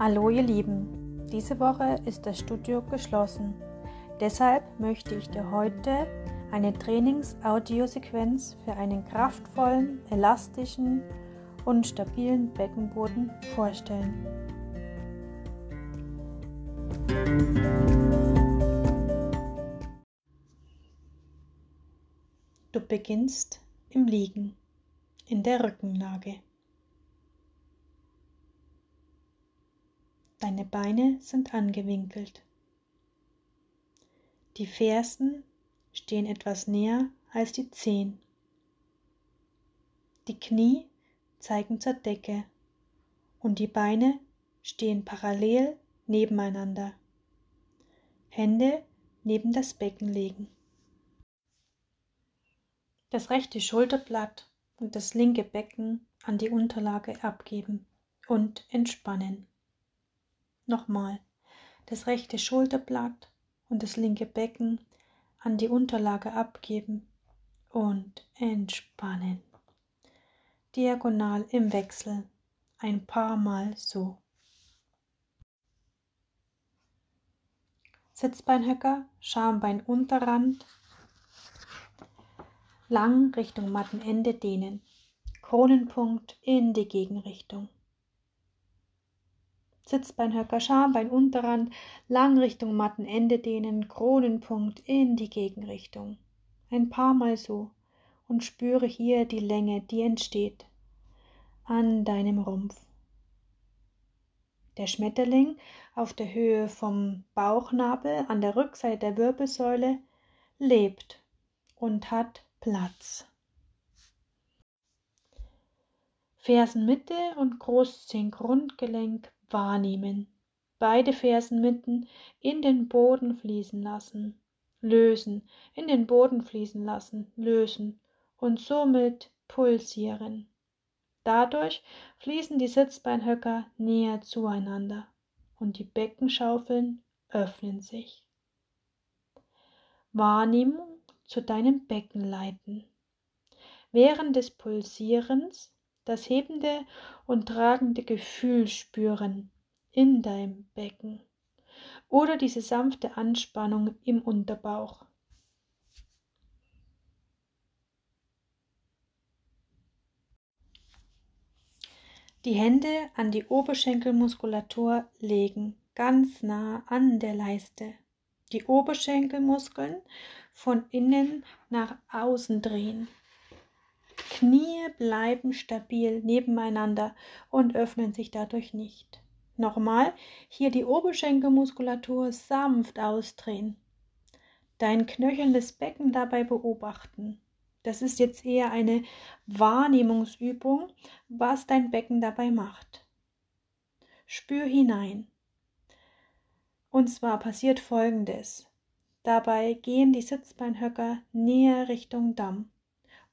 Hallo ihr Lieben, diese Woche ist das Studio geschlossen. Deshalb möchte ich dir heute eine Trainings-Audiosequenz für einen kraftvollen, elastischen und stabilen Beckenboden vorstellen. Du beginnst im Liegen, in der Rückenlage. Deine Beine sind angewinkelt. Die Fersen stehen etwas näher als die Zehen. Die Knie zeigen zur Decke und die Beine stehen parallel nebeneinander. Hände neben das Becken legen. Das rechte Schulterblatt und das linke Becken an die Unterlage abgeben und entspannen. Nochmal das rechte Schulterblatt und das linke Becken an die Unterlage abgeben und entspannen. Diagonal im Wechsel ein paar Mal so. Sitzbeinhöcker, Schambein Unterrand, lang Richtung Mattenende dehnen. Kronenpunkt in die Gegenrichtung. Sitzbeinhöcker, Schambein, Unterrand, lang Richtung Mattenende dehnen, Kronenpunkt in die Gegenrichtung. Ein paar Mal so und spüre hier die Länge, die entsteht an deinem Rumpf. Der Schmetterling auf der Höhe vom Bauchnabel an der Rückseite der Wirbelsäule lebt und hat Platz. Fersenmitte und Großzehengrundgelenk wahrnehmen. Beide Fersen mitten in den Boden fließen lassen, lösen, in den Boden fließen lassen, lösen und somit pulsieren. Dadurch fließen die Sitzbeinhöcker näher zueinander und die Beckenschaufeln öffnen sich. Wahrnehmung zu deinem Becken leiten. Während des Pulsierens das hebende und tragende Gefühl spüren in deinem Becken oder diese sanfte Anspannung im Unterbauch. Die Hände an die Oberschenkelmuskulatur legen, ganz nah an der Leiste. Die Oberschenkelmuskeln von innen nach außen drehen. Knie bleiben stabil nebeneinander und öffnen sich dadurch nicht. Nochmal, hier die Oberschenkelmuskulatur sanft ausdrehen. Dein knöchelndes Becken dabei beobachten. Das ist jetzt eher eine Wahrnehmungsübung, was dein Becken dabei macht. Spür hinein. Und zwar passiert Folgendes. Dabei gehen die Sitzbeinhöcker näher Richtung Damm.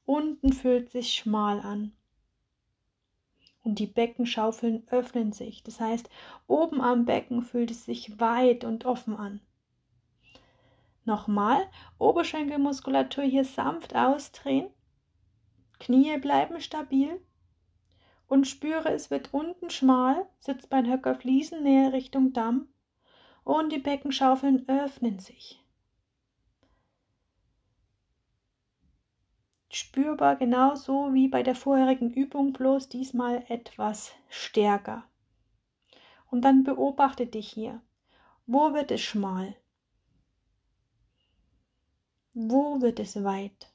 Unten fühlt sich schmal an. Und die Beckenschaufeln öffnen sich. Das heißt, oben am Becken fühlt es sich weit und offen an. Nochmal, Oberschenkelmuskulatur hier sanft ausdrehen. Knie bleiben stabil. Und spüre, es wird unten schmal, Sitzbeinhöcker fließen näher Richtung Damm. Und die Beckenschaufeln öffnen sich. Spürbar genauso wie bei der vorherigen Übung, bloß diesmal etwas stärker. Und dann beobachte dich hier. Wo wird es schmal? Wo wird es weit?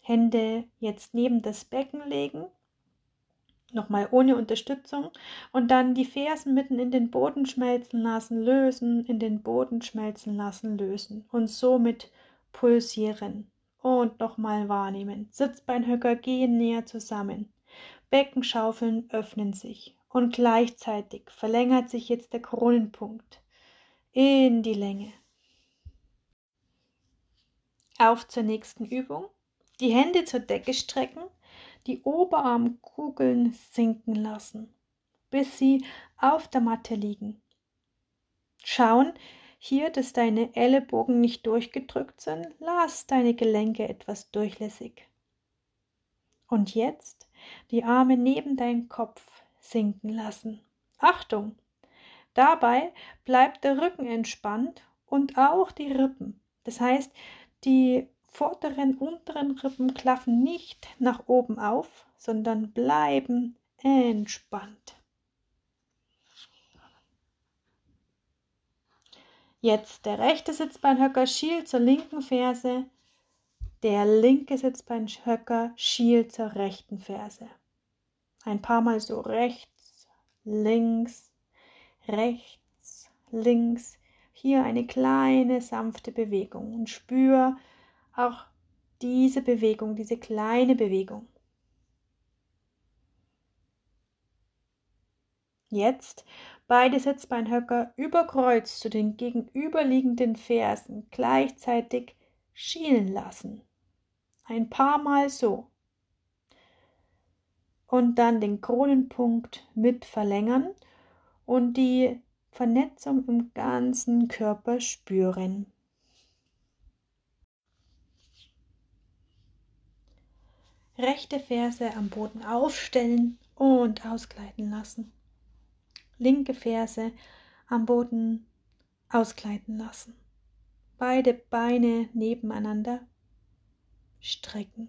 Hände jetzt neben das Becken legen, nochmal ohne Unterstützung und dann die Fersen mitten in den Boden schmelzen lassen, lösen, in den Boden schmelzen lassen, lösen und somit pulsieren und nochmal wahrnehmen. Sitzbeinhöcker gehen näher zusammen. Beckenschaufeln öffnen sich und gleichzeitig verlängert sich jetzt der Kronenpunkt in die Länge. Auf zur nächsten Übung. Die Hände zur Decke strecken, die Oberarmkugeln sinken lassen, bis sie auf der Matte liegen. Schauen, hier, dass deine Ellenbogen nicht durchgedrückt sind, lass deine Gelenke etwas durchlässig. Und jetzt die Arme neben deinen Kopf, sinken lassen. Achtung! Dabei bleibt der Rücken entspannt und auch die Rippen. Das heißt, die vorderen, unteren Rippen klaffen nicht nach oben auf, sondern bleiben entspannt. Jetzt der rechte Sitzbeinhöcker schielt zur linken Ferse, der linke Sitzbeinhöcker schielt zur rechten Ferse. Ein paar Mal so rechts, links, rechts, links. Hier eine kleine sanfte Bewegung und spür auch diese Bewegung, diese kleine Bewegung. Jetzt beide Sitzbeinhöcker über Kreuz zu den gegenüberliegenden Fersen gleichzeitig schielen lassen. Ein paar Mal so. Und dann den Kronenpunkt mit verlängern und die Vernetzung im ganzen Körper spüren. Rechte Ferse am Boden aufstellen und ausgleiten lassen linke Ferse am Boden ausgleiten lassen. Beide Beine nebeneinander strecken.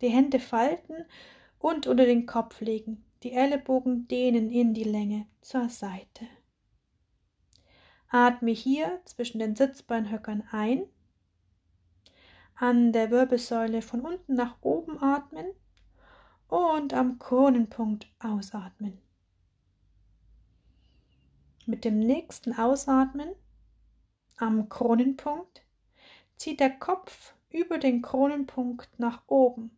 Die Hände falten und unter den Kopf legen. Die Ellenbogen dehnen in die Länge zur Seite. Atme hier zwischen den Sitzbeinhöckern ein. An der Wirbelsäule von unten nach oben atmen und am Kronenpunkt ausatmen. Mit dem nächsten Ausatmen am Kronenpunkt zieht der Kopf über den Kronenpunkt nach oben.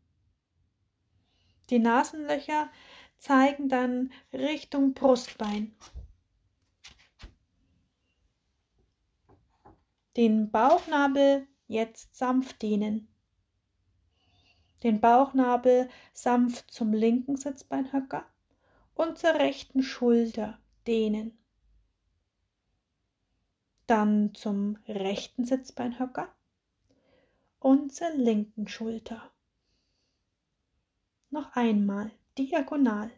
Die Nasenlöcher zeigen dann Richtung Brustbein. Den Bauchnabel jetzt sanft dehnen. Den Bauchnabel sanft zum linken Sitzbeinhöcker und zur rechten Schulter dehnen. Dann zum rechten Sitzbeinhöcker und zur linken Schulter. Noch einmal diagonal.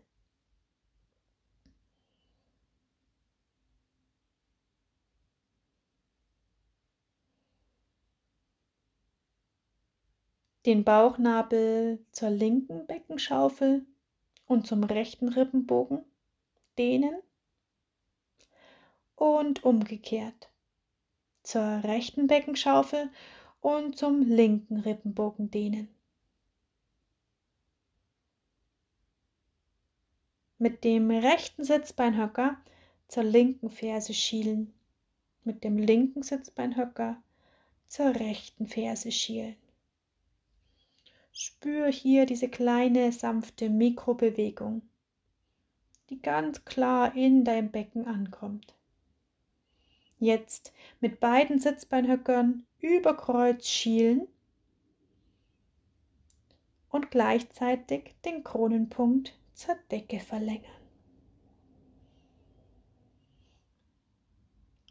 Den Bauchnabel zur linken Beckenschaufel und zum rechten Rippenbogen dehnen und umgekehrt zur rechten Beckenschaufel und zum linken Rippenbogen dehnen. Mit dem rechten Sitzbeinhöcker zur linken Ferse schielen, mit dem linken Sitzbeinhöcker zur rechten Ferse schielen. Spür hier diese kleine sanfte Mikrobewegung, die ganz klar in dein Becken ankommt. Jetzt mit beiden Sitzbeinhöckern über Kreuz schielen und gleichzeitig den Kronenpunkt zur Decke verlängern.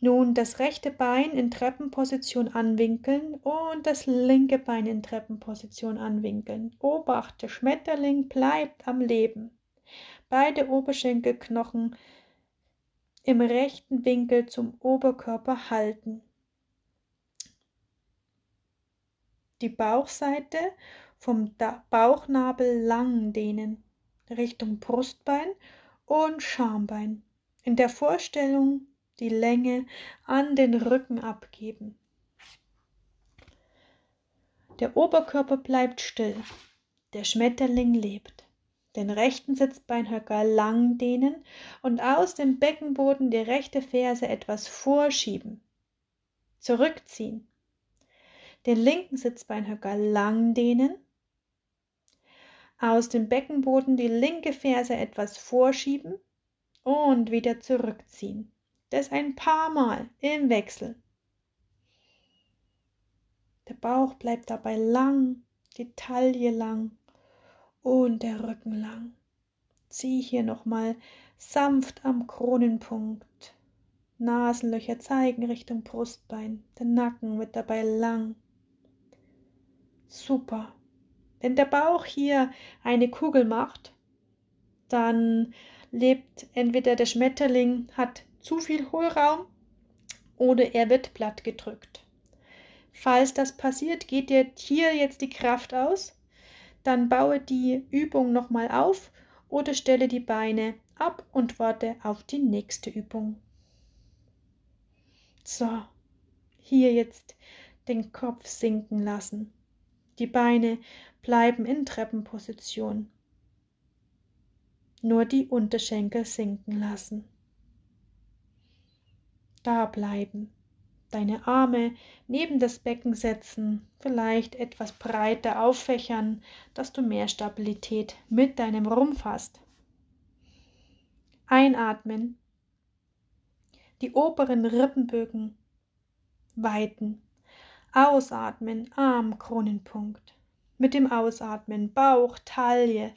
Nun das rechte Bein in Treppenposition anwinkeln und das linke Bein in Treppenposition anwinkeln. Obachte, Schmetterling bleibt am Leben. Beide Oberschenkelknochen im rechten Winkel zum Oberkörper halten. Die Bauchseite vom Bauchnabel lang dehnen Richtung Brustbein und Schambein. In der Vorstellung die Länge an den Rücken abgeben. Der Oberkörper bleibt still. Der Schmetterling lebt den rechten Sitzbeinhöcker lang dehnen und aus dem Beckenboden die rechte Ferse etwas vorschieben. Zurückziehen. Den linken Sitzbeinhöcker lang dehnen. Aus dem Beckenboden die linke Ferse etwas vorschieben und wieder zurückziehen. Das ein paar Mal im Wechsel. Der Bauch bleibt dabei lang, die Taille lang und der Rücken lang. Zieh hier nochmal sanft am Kronenpunkt. Nasenlöcher zeigen Richtung Brustbein. Der Nacken wird dabei lang. Super. Wenn der Bauch hier eine Kugel macht, dann lebt entweder der Schmetterling hat zu viel Hohlraum oder er wird platt gedrückt. Falls das passiert, geht dir hier jetzt die Kraft aus, dann baue die Übung nochmal auf oder stelle die Beine ab und warte auf die nächste Übung. So, hier jetzt den Kopf sinken lassen. Die Beine bleiben in Treppenposition. Nur die Unterschenkel sinken lassen. Da bleiben. Deine Arme neben das Becken setzen, vielleicht etwas breiter auffächern, dass du mehr Stabilität mit deinem Rumpf hast. Einatmen. Die oberen Rippenbögen weiten. Ausatmen, Armkronenpunkt. Mit dem Ausatmen Bauch, Taille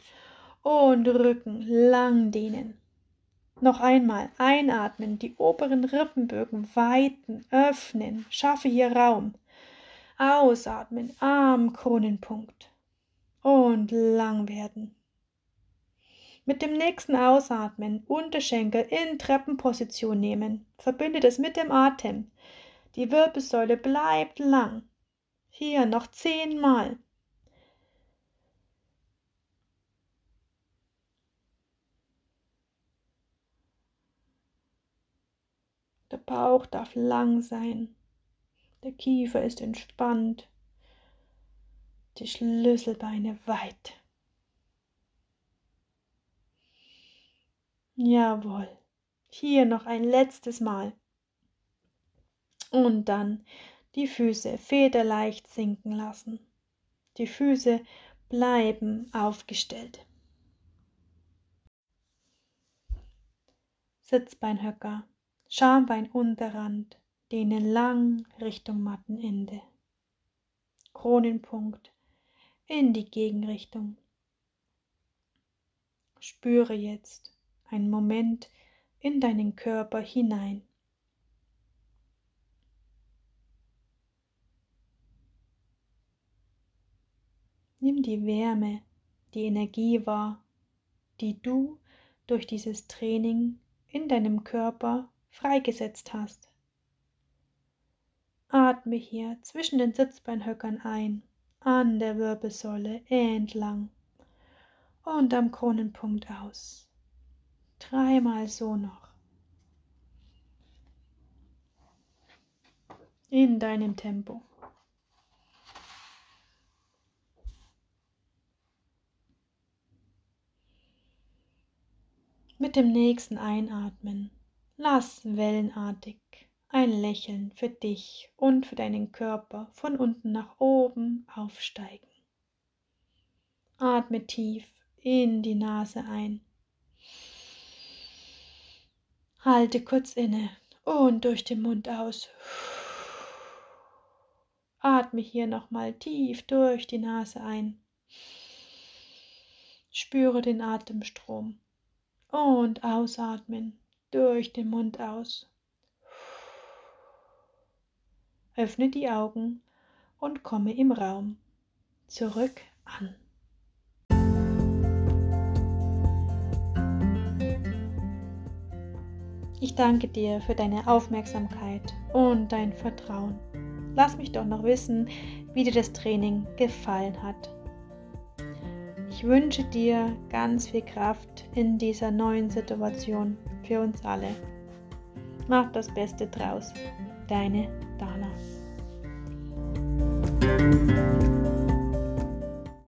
und Rücken lang dehnen. Noch einmal einatmen, die oberen Rippenbögen weiten, öffnen, schaffe hier Raum. Ausatmen, Armkronenpunkt und lang werden. Mit dem nächsten Ausatmen Unterschenkel in Treppenposition nehmen. Verbinde das mit dem Atem. Die Wirbelsäule bleibt lang. Hier noch zehnmal. Der Bauch darf lang sein. Der Kiefer ist entspannt. Die Schlüsselbeine weit. Jawohl. Hier noch ein letztes Mal. Und dann die Füße federleicht sinken lassen. Die Füße bleiben aufgestellt. Sitzbeinhöcker, Schambeinunterrand, dehnen lang Richtung Mattenende. Kronenpunkt in die Gegenrichtung. Spüre jetzt einen Moment in deinen Körper hinein. Nimm die Wärme, die Energie wahr, die du durch dieses Training in deinem Körper freigesetzt hast. Atme hier zwischen den Sitzbeinhöckern ein, an der Wirbelsäule entlang und am Kronenpunkt aus. Dreimal so noch. In deinem Tempo. Mit dem nächsten Einatmen lass wellenartig ein Lächeln für dich und für deinen Körper von unten nach oben aufsteigen. Atme tief in die Nase ein. Halte kurz inne und durch den Mund aus. Atme hier nochmal tief durch die Nase ein. Spüre den Atemstrom und ausatmen durch den Mund aus. Öffne die Augen und komme im Raum zurück an. Ich danke dir für deine Aufmerksamkeit und dein Vertrauen. Lass mich doch noch wissen, wie dir das Training gefallen hat. Ich wünsche dir ganz viel Kraft in dieser neuen Situation für uns alle. Mach das Beste draus. Deine Dana.